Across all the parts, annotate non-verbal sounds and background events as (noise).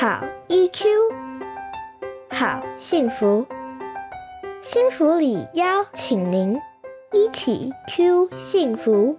好 EQ，好幸福，幸福里邀请您一起 Q 幸福。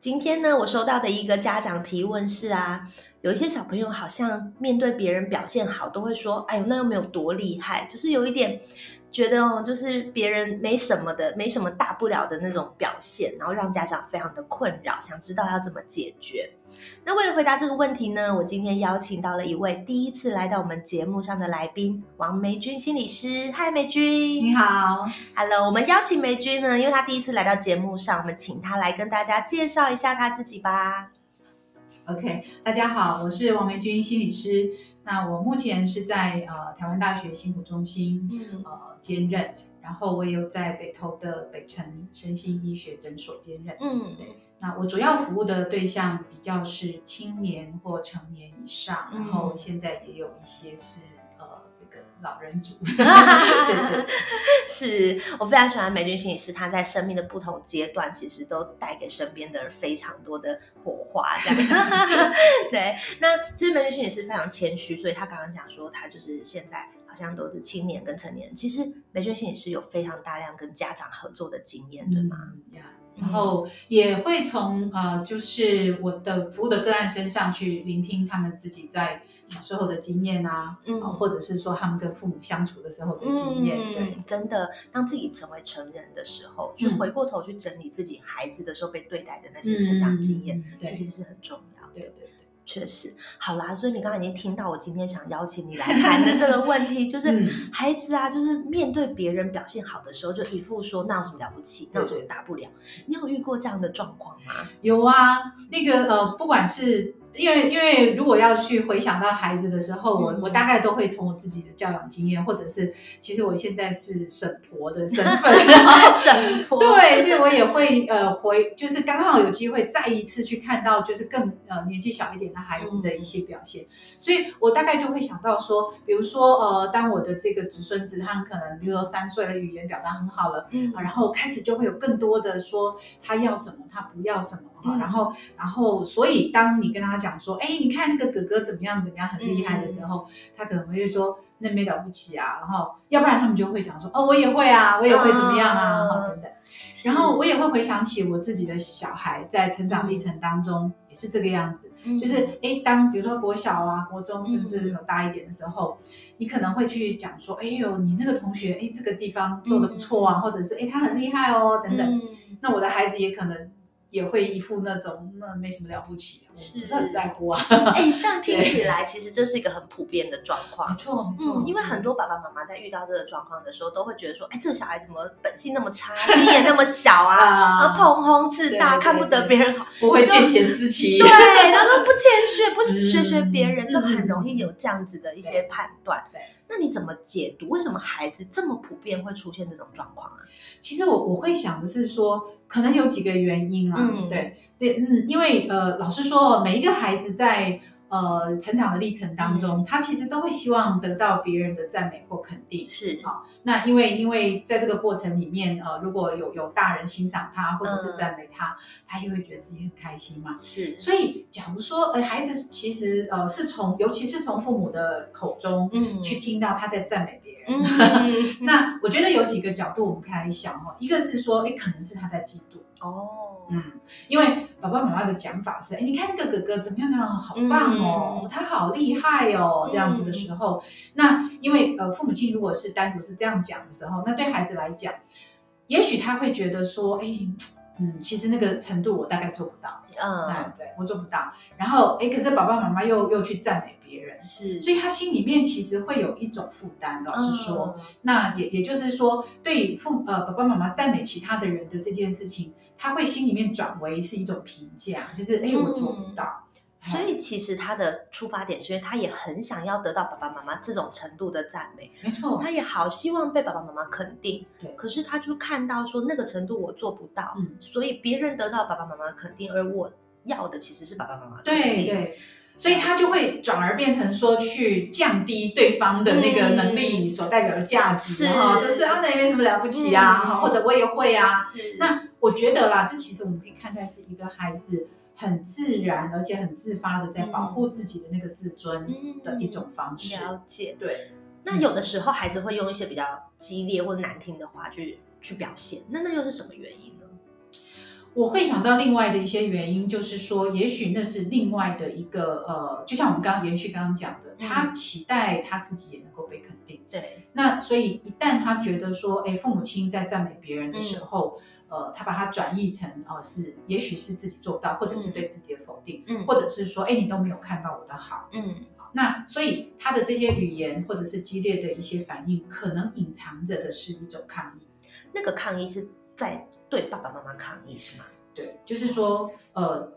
今天呢，我收到的一个家长提问是啊，有一些小朋友好像面对别人表现好，都会说，哎呦，那又没有多厉害，就是有一点觉得哦，就是别人没什么的，没什么大不了的那种表现，然后让家长非常的困扰，想知道要怎么解决。那为了回答这个问题呢，我今天邀请到了一位第一次来到我们节目上的来宾王梅君心理师。嗨，梅君，你好，Hello。我们邀请梅君呢，因为她第一次来到节目上，我们请她来跟大家介绍一下她自己吧。，OK，大家好，我是王梅君心理师。那我目前是在呃台湾大学幸福中心嗯。呃兼任，然后我也有在北投的北城身心医学诊所兼任。嗯。对那我主要服务的对象比较是青年或成年以上，嗯。然后现在也有一些是呃这个老人组。(laughs) (laughs) 对对对，是我非常喜欢梅君心理师，他在生命的不同阶段，其实都带给身边的人非常多的火花。这样，(laughs) 对。那其实梅君心理师非常谦虚，所以他刚刚讲说，他就是现在好像都是青年跟成年人。其实梅君心理师有非常大量跟家长合作的经验，对吗？然后也会从呃，就是我的服务的个案身上去聆听他们自己在小时候的经验啊，嗯。呃或者是说他们跟父母相处的时候的经验，对，嗯，真的，当自己成为成人的时候，去嗯。回过头去整理自己孩子的时候被对待的那些成长经验，其实是很重要的。对对对，确实，好啦，所以你刚刚已经听到我今天想邀请你来谈的这个问题，就 (laughs) 是嗯孩子啊，就是面对别人表现好的时候，就一副说那有什么了不起，那有什么大不了？你有遇过这样的状况吗？有啊，那个呃，不管是因为因为如果要去回想到孩子的时候，我嗯。我大概都会从我自己的教养经验，或者是其实我现在是婶婆的身份，(laughs) 神婆，对，所以我也会呃回，就是刚好有机会再一次去看到，就是更呃年纪小一点的孩子的一些表现，所以我大概就会想到说，比如说呃，当我的这个侄孙子他很可能，比如说三岁了，语言表达很好了。嗯。啊，然后开始就会有更多的说他要什么，他不要什么哈、嗯。然后，然后，所以当你跟他讲说，哎，你看那个哥哥怎么样怎么样很厉害的时候，他可能会说那没了不起啊，然后要不然他们就会想说，哦，我也会啊，我也会怎么样啊，然后等等。然后我也会回想起我自己的小孩在成长历程当中也是这个样子，嗯。就是哎，当比如说国小啊、国中，甚嗯。至有大一点的时候，你可能会去讲说，哎呦，你那个同学，哎，这个地方做的不错啊，或者是哎，他很厉害哦，等等。嗯。那我的孩子也可能也会一副那种那没什么了不起，不是很在乎啊。(laughs) 哎，这样听起来，其实这是一个很普遍的状况。没。错，没错，嗯，因为很多爸爸妈妈在遇到这个状况的时候，都会觉得说，哎，这个小孩怎么本性那么差，心眼那么小啊，(laughs) 啊，膨风自大，看不得别人好，不会见贤思齐，对，然后都不谦虚，不 (laughs) 学学别人，嗯。就很容易有这样子的一些判断。对，那你怎么解读？为什么孩子这么普遍会出现这种状况啊？其实我我会想的是说，可能有几个原因啊，嗯对对，嗯，因为呃，老实说，每一个孩子在呃成长的历程当中，他其实都会希望得到别人的赞美或肯定。是，好，那因为因为在这个过程里面，呃，如果有有大人欣赏他或者是嗯。赞美他，他也会觉得自己很开心嘛。是，所以，假如说，呃，孩子其实呃是从，尤其是从父母的口中嗯。去听到他在赞美别人，嗯，(laughs) 那我觉得有几个角度我们可以来想哦，一个是说，哎，可能是他在嫉妒，哦，嗯，因为爸爸妈妈的讲法是，哎，你看那个哥哥怎么样怎么样，好棒哦，嗯他好厉害哦，这样子的时候，那因为呃父母亲如果是单独是这样讲的时候，那对孩子来讲，也许他会觉得说，哎。嗯，其实那个程度我大概做不到，嗯，哎，对我做不到。然后，哎，可是爸爸妈妈又又去赞美别人，是，所以他心里面其实会有一种负担。老实说，嗯那也也就是说，对父呃爸爸妈妈赞美其他的人的这件事情，他会心里面转为是一种评价，就是哎我做不到。所以其实他的出发点是因为他也很想要得到爸爸妈妈这种程度的赞美，没错，他也好希望被爸爸妈妈肯定。对。可是他就看到说那个程度我做不到，嗯。所以别人得到爸爸妈妈肯定，而我要的其实是爸爸妈妈肯对定。对，所以他就会转而变成说去降低对方的那个能力所代表的价值，是哈、就是啊，那也没什么了不起啊，嗯。或者我也会啊。是。那我觉得啦，这其实我们可以看待是一个孩子很自然而且很自发的在保护自己的那个自尊嗯的一种方式。了解。对，那有的时候孩子会用一些比较激烈或难听的话去去表现，那那又是什么原因呢？我会想到另外的一些原因，就是说，也许那是另外的一个呃，就像我们刚刚延续刚刚讲的，嗯他期待他自己也能够被肯定。对，那所以一旦他觉得说，哎，父母亲在赞美别人的时候，呃，他把它转译成呃是，也许是自己做不到，或者是对自己的否定，嗯或者是说，哎，你都没有看到我的好。嗯那所以他的这些语言或者是激烈的一些反应，可能隐藏着的是一种抗议。那个抗议是在对爸爸妈妈抗议是吗？对，就是说，呃，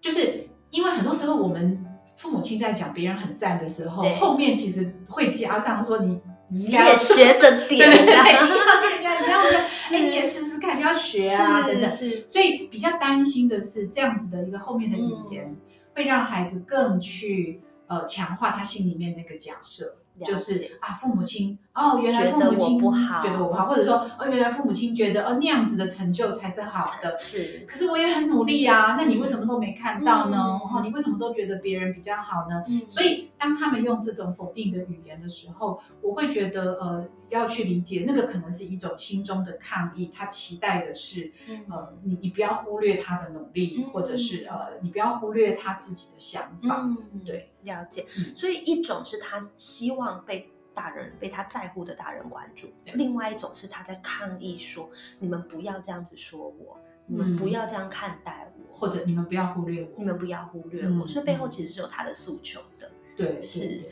就是因为很多时候我们父母亲在讲别人很赞的时候对，后面其实会加上说你你也学着 (laughs) 对点对你要跟人家一样的，哎，(laughs) 你也试试看，你要学啊，等等。是所以比较担心的是这样子的一个后面的语言，会让孩子更去呃强化他心里面那个假设。了就是啊，父母亲哦，原来觉得我父母亲不好觉得我不好，或者说哦，原来父母亲觉得哦那样子的成就才是好的，是可是我也很努力啊，那你为什么都没看到呢？嗯然后你为什么都觉得别人比较好呢？嗯所以当他们用这种否定的语言的时候，我会觉得呃要去理解那个可能是一种心中的抗议，他期待的是嗯。呃你你不要忽略他的努力，嗯。或者是呃你不要忽略他自己的想法。嗯，对，了解。嗯。所以一种是他希望被大人、被他在乎的大人关注，另外一种是他在抗议说：“你们不要这样子说我，你们嗯不要这样看待我，或者你们不要忽略我，你们不要忽略我。嗯所以背后其实是有他的诉求的。对是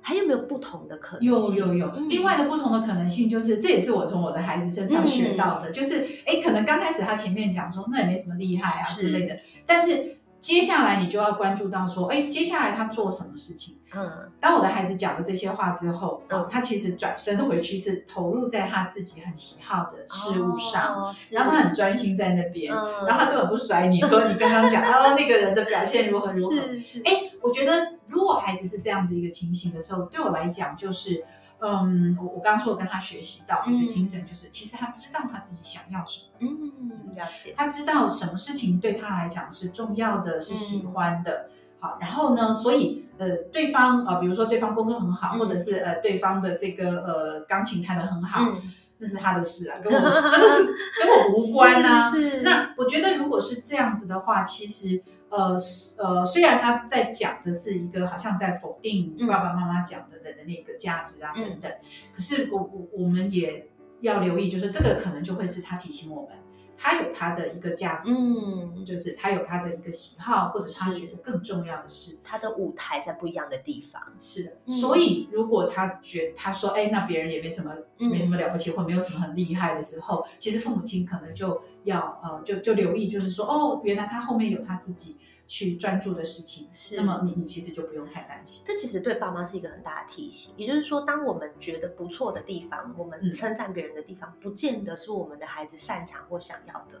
还有没有不同的可能性？有有有，嗯。另外的不同的可能性就是，这也是我从我的孩子身上学到的，就是哎，可能刚开始他前面讲说那也没什么厉害啊之类的，但是接下来你就要关注到说，哎，接下来他做什么事情。嗯。当我的孩子讲了这些话之后，他其实转身回去是投入在他自己很喜好的事物上，哦然后他很专心在那边，嗯。然后他根本不甩你说你刚刚讲 (laughs) 哦那个人的表现如何如何，哎，我觉得如果孩子是这样的一个情形的时候，对我来讲就是，嗯，我我刚刚说我跟他学习到的一个精神就是，其实他知道他自己想要什么，嗯了解。他知道什么事情对他来讲是重要的，是喜欢的。好，然后呢，所以呃，对方呃，比如说对方功课很好，嗯或者是呃，对方的这个呃钢琴弹得很好，嗯那是他的事啊，跟我真的是 (laughs) 跟我无关啊。是是那我觉得，如果是这样子的话，其实呃呃，虽然他在讲的是一个好像在否定嗯爸爸妈妈讲的的的那个价值啊、嗯等等，可是我我我们也要留意，就是这个可能就会是他提醒我们，他有他的一个价值，嗯，就是他有他的一个喜好，或者他觉得更重要的是。他的舞台在不一样的地方。是的，嗯所以如果他觉他说，哎，那别人也没什么，嗯没什么了不起，或没有什么很厉害的时候，其实父母亲可能就要呃，就就留意，就是说，哦，原来他后面有他自己去专注的事情，是那么你你其实就不用太担心。这其实对爸妈是一个很大的提醒，也就是说，当我们觉得不错的地方，我们嗯称赞别人的地方，不见得是我们的孩子擅长或想要的。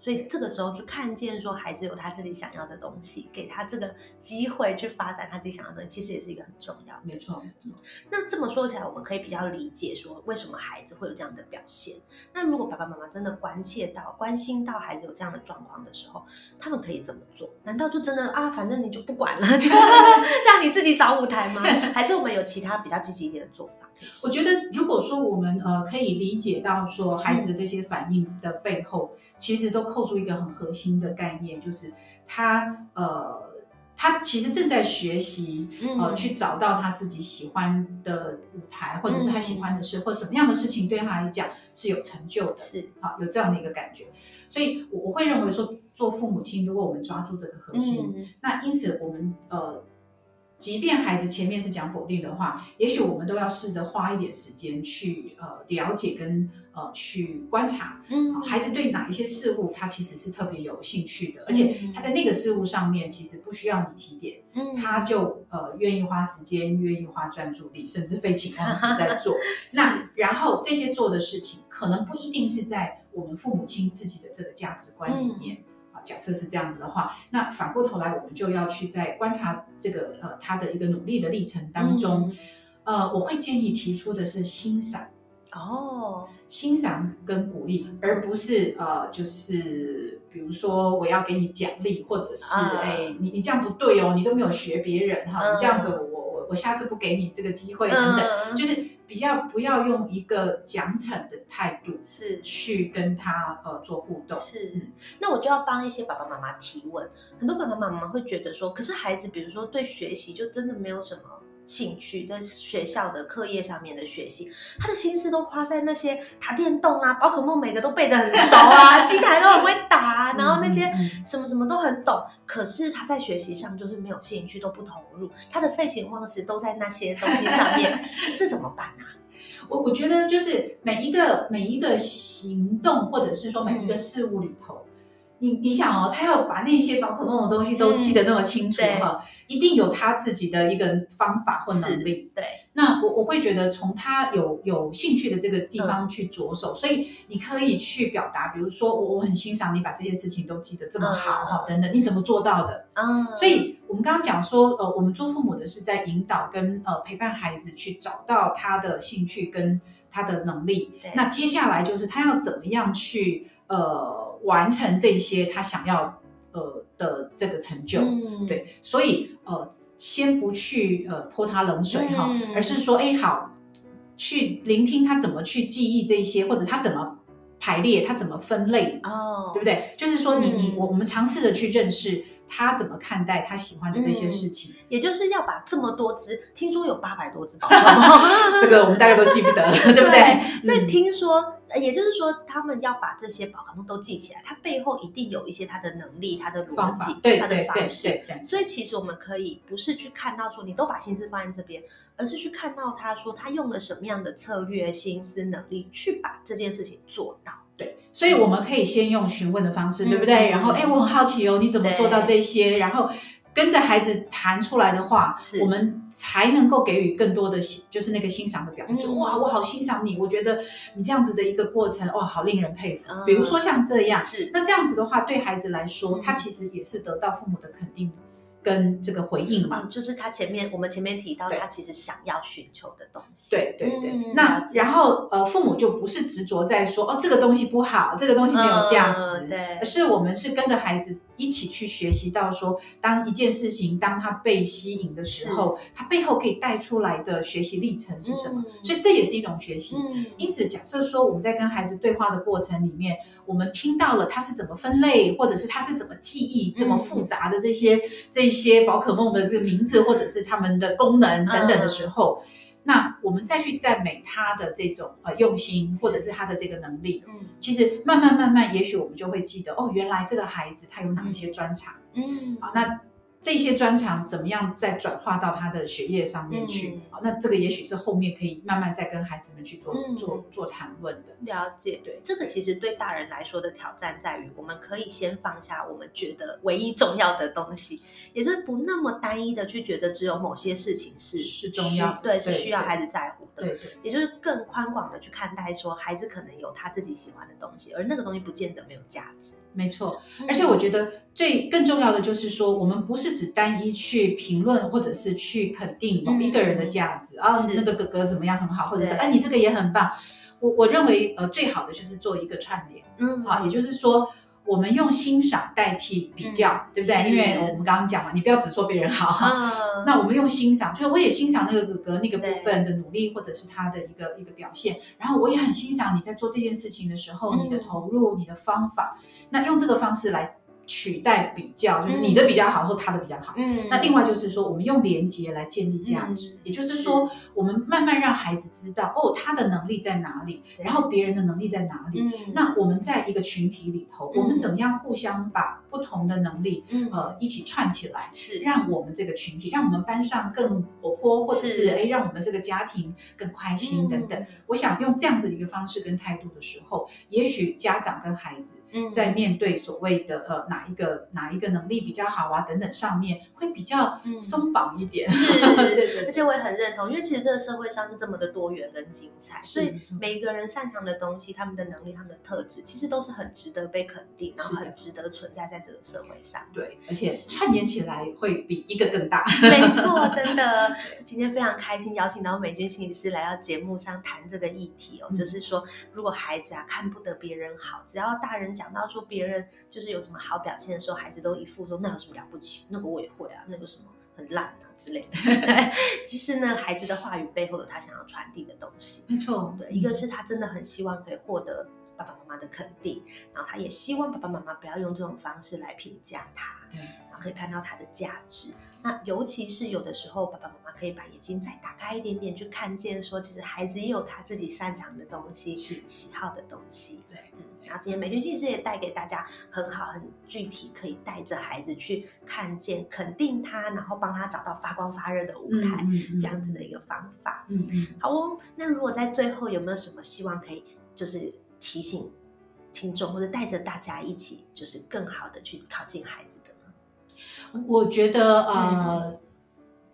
所以这个时候去看见说孩子有他自己想要的东西，给他这个机会去发展他自己想要的东西，其实也是一个很重要的。没错，没错。那这么说起来，我们可以比较理解说为什么孩子会有这样的表现。那如果爸爸妈妈真的关切到、关心到孩子有这样的状况的时候，他们可以怎么做？难道就真的啊，反正你就不管了，(laughs) 就让你自己找舞台吗？(laughs) 还是我们有其他比较积极一点的做法？我觉得，如果说我们呃可以理解到说孩子的这些反应的背后，其实都扣住一个很核心的概念，就是他呃他其实正在学习，嗯。呃，去找到他自己喜欢的舞台，或者是他喜欢的事，或什么样的事情对他来讲是有成就的，是。好，有这样的一个感觉。所以我我会认为说，做父母亲，如果我们抓住这个核心，嗯。那因此我们呃，即便孩子前面是讲否定的话，也许我们都要试着花一点时间去呃了解跟呃去观察，嗯孩子对哪一些事物他其实是特别有兴趣的，而且他在那个事物上面其实不需要你提点，嗯他就呃愿意花时间，愿意花专注力，甚至废寝忘食在做。(laughs) 那然后这些做的事情，可能不一定是在我们父母亲自己的这个价值观里面。啊，假设是这样子的话，那反过头来，我们就要去在观察这个呃他的一个努力的历程当中，呃，我会建议提出的是欣赏。哦，欣赏跟鼓励，而不是呃，就是比如说我要给你奖励，或者是哎、啊你你这样不对哦，你都没有学别人哈，嗯你这样子我我我我下次不给你这个机会等等，嗯就是比较不要用一个奖惩的态度是去跟他呃做互动。是嗯，那我就要帮一些爸爸妈妈提问。很多爸爸妈妈会觉得说，可是孩子，比如说对学习就真的没有什么兴趣，在学校的课业上面的学习，他的心思都花在那些打电动啊、宝可梦，每个都背得很熟啊，(laughs) 机台都很会打啊，然后那些什么什么都很懂。可是他在学习上就是没有兴趣，都不投入，他的废寝忘食都在那些东西上面，(laughs) 这怎么办啊？我我觉得就是每一个每一个行动，或者是说每一个事物里头，你你想哦，他要把那些宝可梦的东西都记得那么清楚对哈、一定有他自己的一个方法或能力。对，那我我会觉得从他有有兴趣的这个地方去着手，所以你可以去表达，比如说我我很欣赏你把这些事情都记得这么好嗯哈、等等，你怎么做到的？嗯，所以我们刚刚讲说，呃，我们做父母的是在引导跟呃陪伴孩子去找到他的兴趣跟他的能力对。那接下来就是他要怎么样去呃完成这些他想要呃的这个成就。嗯，对，所以呃，先不去呃泼他冷水哈、嗯而是说，哎，好，去聆听他怎么去记忆这些，或者他怎么排列，他怎么分类，哦，对不对？就是说你，你嗯我我们尝试着去认识他怎么看待他喜欢的这些事情。也就是要把这么多只，听说有八百多只 (laughs) (laughs) 这个我们大概都记不得，对不对？所以嗯听说，呃也就是说，他们要把这些宝可梦都记起来，它背后一定有一些它的能力、它的逻辑、它的对对对方式。对对，所以其实我们可以不是去看到说你都把心思放在这边，而是去看到他说他用了什么样的策略、心思、能力去把这件事情做到。对，所以我们可以先用询问的方式，嗯对不对？然后，哎，我很好奇哦，你怎么做到这些？然后跟着孩子谈出来的话，我们才能够给予更多的欣，就是那个欣赏的表现。嗯哇，我好欣赏你，我觉得你这样子的一个过程，哇，好令人佩服嗯。比如说像这样，是，那这样子的话，对孩子来说，嗯他其实也是得到父母的肯定跟这个回应嘛。嗯，就是他前面我们前面提到他其实想要寻求的东西。对对对，嗯那然后呃，父母就不是执着在说哦，这个东西不好，这个东西没有价值，嗯对而是我们是跟着孩子一起去学习到说，当一件事情当它被吸引的时候，它背后可以带出来的学习历程是什么？嗯。所以这也是一种学习。嗯，因此，假设说我们在跟孩子对话的过程里面，我们听到了他是怎么分类，或者是他是怎么记忆这么复杂的这些、这些宝可梦的这个名字，或者是他们的功能等等的时候，那我们再去赞美他的这种呃用心，或者是他的这个能力，嗯。其实慢慢慢慢，也许我们就会记得哦，原来这个孩子他有哪一些专长。嗯，啊，那。这些专长怎么样再转化到他的学业上面去？那这个也许是后面可以慢慢再跟孩子们去做、嗯做做谈论的。了解，对这个其实对大人来说的挑战在于，我们可以先放下我们觉得唯一重要的东西，也是不那么单一的去觉得只有某些事情是是重要对，是需要孩子在乎的。对对也就是更宽广的去看待，说孩子可能有他自己喜欢的东西，而那个东西不见得没有价值。没错。而且我觉得最更重要的就是说，我们不是只单一去评论或者是去肯定某一个人的价值啊，那个哥哥怎么样很好，或者是对哎你这个也很棒。我我认为呃最好的就是做一个串联嗯啊，也就是说。我们用欣赏代替比较，对不对？因为我们刚刚讲嘛，你不要只说别人好，嗯，(laughs) 那我们用欣赏，就是我也欣赏那个哥哥那个部分的努力，或者是他的一个一个表现，然后我也很欣赏你在做这件事情的时候，嗯你的投入、你的方法，那用这个方式来取代比较，就是你的比较好，或他的比较好。嗯。那另外就是说，我们用连接来建立价值，嗯也就是说，我们慢慢让孩子知道，哦，他的能力在哪里，然后别人的能力在哪里。嗯。那我们在一个群体里头，嗯。我们怎么样互相把不同的能力，嗯。呃，一起串起来，是。让我们这个群体，让我们班上更活泼，或者是是。哎，让我们这个家庭更开心等等。嗯我想用这样子的一个方式跟态度的时候，也许家长跟孩子嗯。在面对所谓的呃哪一个哪一个能力比较好啊等等上面，会比较嗯松绑一点。是 (laughs) 对对对而且我也很认同，因为其实这个社会上是这么的多元跟精彩，所以每一个人擅长的东西、他们的能力、他们的特质，其实都是很值得被肯定，然后很值得存在在这个社会上。对，而且串联起来会比一个更大。没错，真的。(laughs) 今天非常开心，邀请到美军心理师来到节目上谈这个议题哦，嗯就是说，如果孩子啊看不得别人好，只要大人讲到说别人就是有什么好表现的时候，孩子都一副说那有什么了不起，那个我也会啊，那个什么很烂啊之类的。其实呢，孩子的话语背后有他想要传递的东西。没错，对，一个是他真的很希望可以获得爸爸妈妈的肯定，然后他也希望爸爸妈妈不要用这种方式来评价他。对，然后可以看到他的价值。那尤其是有的时候，爸爸妈妈可以把眼睛再打开一点点，去看见说，其实孩子也有他自己擅长的东西，是喜好的东西。对，嗯，然后今天美君心理师也带给大家很好、很具体，可以带着孩子去看见、肯定他，然后帮他找到发光发热的舞台，嗯嗯这样子的一个方法。嗯嗯。好哦，那如果在最后有没有什么希望可以就是提醒听众，或者带着大家一起，就是更好的去靠近孩子的呢？我觉得嗯呃，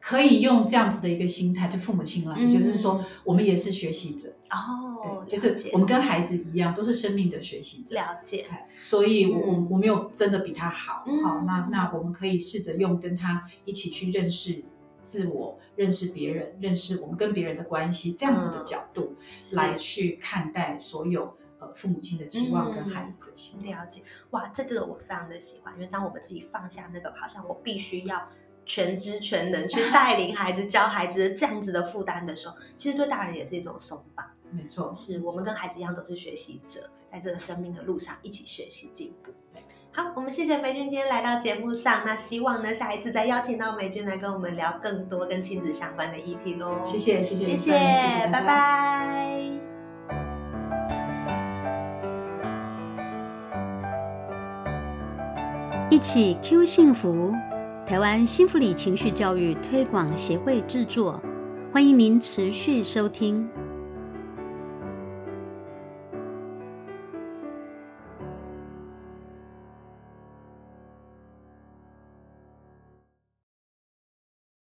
可以用这样子的一个心态，就父母亲了，嗯。就是说我们也是学习者，哦，对，就是我们跟孩子一样，都是生命的学习者。了解，哎所以我，我嗯。我没有真的比他好，嗯。好，那那我们可以试着用跟他一起去认识自我、认识别人、认识我们跟别人的关系这样子的角度、是。来去看待所有呃父母亲的期望跟嗯孩子的期望。了解。哇，这个我非常的喜欢，因为当我们自己放下那个好像我必须要全知全能去带领孩子、教孩子的这样子的负担的时候，其实对大人也是一种松绑。没错，是我们跟孩子一样都是学习者，在这个生命的路上一起学习进步。好，我们谢谢梅君今天来到节目上，那希望呢下一次再邀请到梅君来跟我们聊更多跟亲子相关的议题喽。谢谢谢谢谢谢，拜拜。一起 Q 幸福，台湾幸福里情绪教育推广协会制作，欢迎您持续收听。